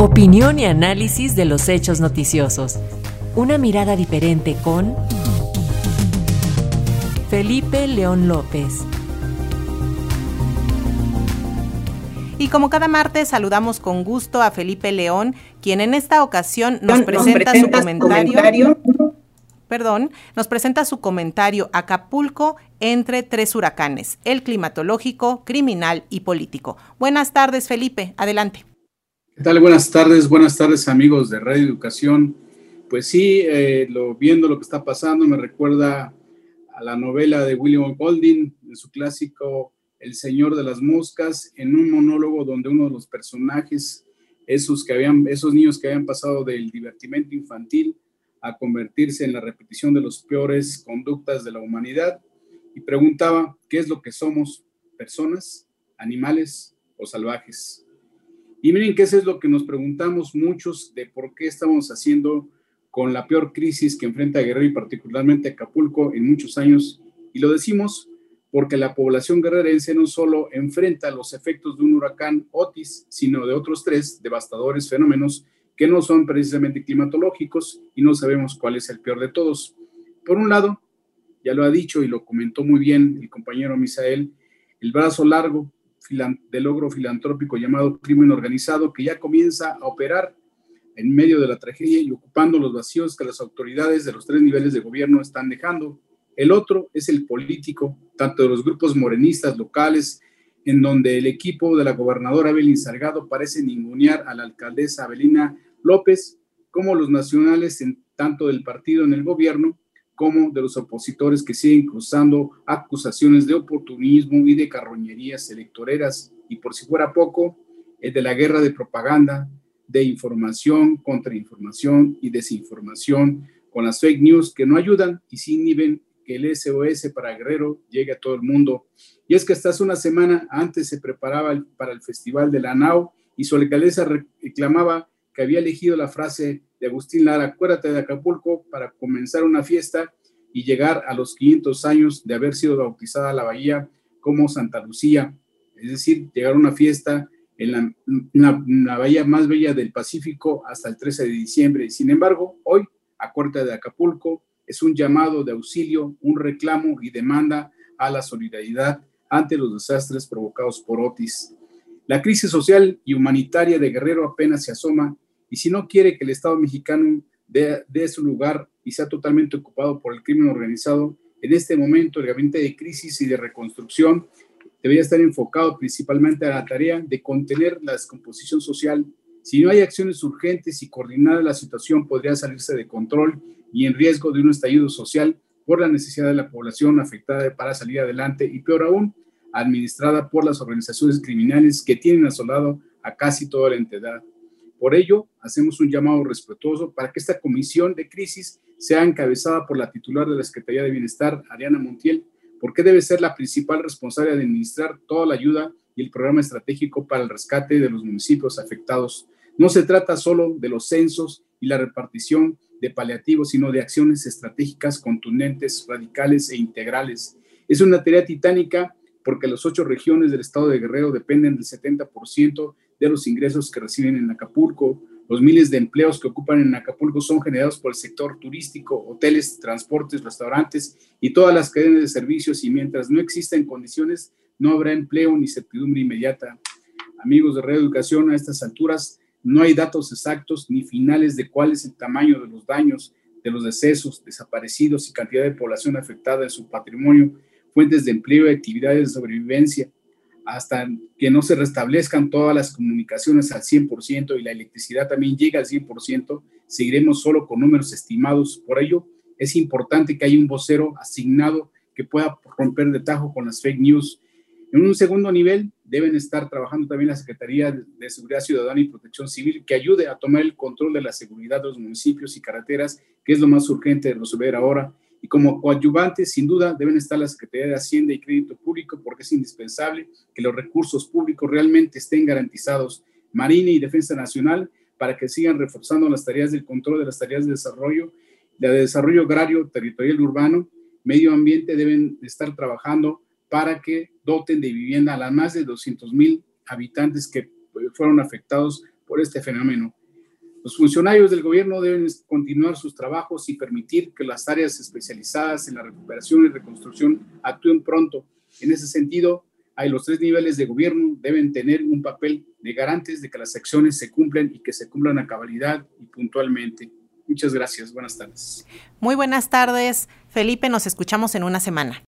Opinión y análisis de los hechos noticiosos. Una mirada diferente con Felipe León López. Y como cada martes saludamos con gusto a Felipe León, quien en esta ocasión nos presenta, su comentario, Perdón, nos presenta su comentario Acapulco entre tres huracanes, el climatológico, criminal y político. Buenas tardes, Felipe. Adelante. ¿Qué tal? Buenas tardes, buenas tardes amigos de Radio Educación. Pues sí, eh, lo, viendo lo que está pasando me recuerda a la novela de William Golding, en su clásico El Señor de las Moscas, en un monólogo donde uno de los personajes, esos, que habían, esos niños que habían pasado del divertimento infantil a convertirse en la repetición de las peores conductas de la humanidad, y preguntaba, ¿qué es lo que somos? ¿Personas, animales o salvajes? Y miren que eso es lo que nos preguntamos muchos de por qué estamos haciendo con la peor crisis que enfrenta Guerrero y particularmente Acapulco en muchos años. Y lo decimos porque la población guerrerense no solo enfrenta los efectos de un huracán Otis, sino de otros tres devastadores fenómenos que no son precisamente climatológicos y no sabemos cuál es el peor de todos. Por un lado, ya lo ha dicho y lo comentó muy bien el compañero Misael, el brazo largo de logro filantrópico llamado crimen organizado que ya comienza a operar en medio de la tragedia y ocupando los vacíos que las autoridades de los tres niveles de gobierno están dejando. El otro es el político, tanto de los grupos morenistas locales, en donde el equipo de la gobernadora Evelyn Salgado parece ningunear a la alcaldesa Abelina López, como los nacionales, tanto del partido en el gobierno, como de los opositores que siguen cruzando acusaciones de oportunismo y de carroñerías electoreras. Y por si fuera poco, el de la guerra de propaganda, de información, contrainformación y desinformación con las fake news que no ayudan y sí inhiben que el SOS para Guerrero llegue a todo el mundo. Y es que hasta hace una semana antes se preparaba para el Festival de la NAO y su alcaldesa reclamaba que había elegido la frase de Agustín Lara, acuérdate de Acapulco, para comenzar una fiesta y llegar a los 500 años de haber sido bautizada la bahía como Santa Lucía, es decir, llegar a una fiesta en la, bahía más bella del Pacífico hasta el 13 de diciembre. Sin embargo, hoy, a Cuarta de Acapulco, es un llamado de auxilio, un reclamo y demanda a la solidaridad ante los desastres provocados por Otis. La crisis social y humanitaria de Guerrero apenas se asoma y si no quiere que el Estado mexicano dé, su lugar y sea totalmente ocupado por el crimen organizado, en este momento el gabinete de crisis y de reconstrucción debería estar enfocado principalmente a la tarea de contener la descomposición social. Si no hay acciones urgentes y coordinar la situación podría salirse de control y en riesgo de un estallido social por la necesidad de la población afectada para salir adelante y peor aún, administrada por las organizaciones criminales que tienen asolado a casi toda la entidad. Por ello, hacemos un llamado respetuoso para que esta comisión de crisis sea encabezada por la titular de la Secretaría de Bienestar, Ariana Montiel, porque debe ser la principal responsable de administrar toda la ayuda y el programa estratégico para el rescate de los municipios afectados. No se trata solo de los censos y la repartición de paliativos, sino de acciones estratégicas contundentes, radicales e integrales. Es una tarea titánica porque las ocho regiones del estado de Guerrero dependen del 70% de los ingresos que reciben en Acapulco. Los miles de empleos que ocupan en Acapulco son generados por el sector turístico, hoteles, transportes, restaurantes y todas las cadenas de servicios y mientras no existan condiciones, no habrá empleo ni certidumbre inmediata. Amigos de Reeducación, a estas alturas no hay datos exactos ni finales de cuál es el tamaño de los daños, de los decesos, desaparecidos y cantidad de población afectada en su patrimonio, fuentes de empleo y actividades de sobrevivencia hasta que no se restablezcan todas las comunicaciones al 100% y la electricidad también llega al 100%, seguiremos solo con números estimados. Por ello, es importante que haya un vocero asignado que pueda romper de tajo con las fake news. En un segundo nivel, deben estar trabajando también la Secretaría de Seguridad Ciudadana y Protección Civil, que ayude a tomar el control de la seguridad de los municipios y carreteras, que es lo más urgente de resolver ahora y como coadyuvantes, sin duda, deben estar la Secretaría de Hacienda y Crédito Público porque es indispensable que los recursos públicos realmente estén garantizados, Marina y Defensa Nacional, para que sigan reforzando las tareas del control de las tareas de desarrollo, de desarrollo agrario, territorial urbano, medio ambiente deben estar trabajando para que doten de vivienda a las más de 200 mil habitantes que fueron afectados por este fenómeno. Los funcionarios del gobierno deben continuar sus trabajos y permitir que las áreas especializadas en la recuperación y reconstrucción actúen pronto. En ese sentido, hay los tres niveles de gobierno deben tener un papel de garantes de que las acciones se cumplen y que se cumplan a cabalidad y puntualmente. Muchas gracias. Buenas tardes. Muy buenas tardes. Felipe, nos escuchamos en una semana.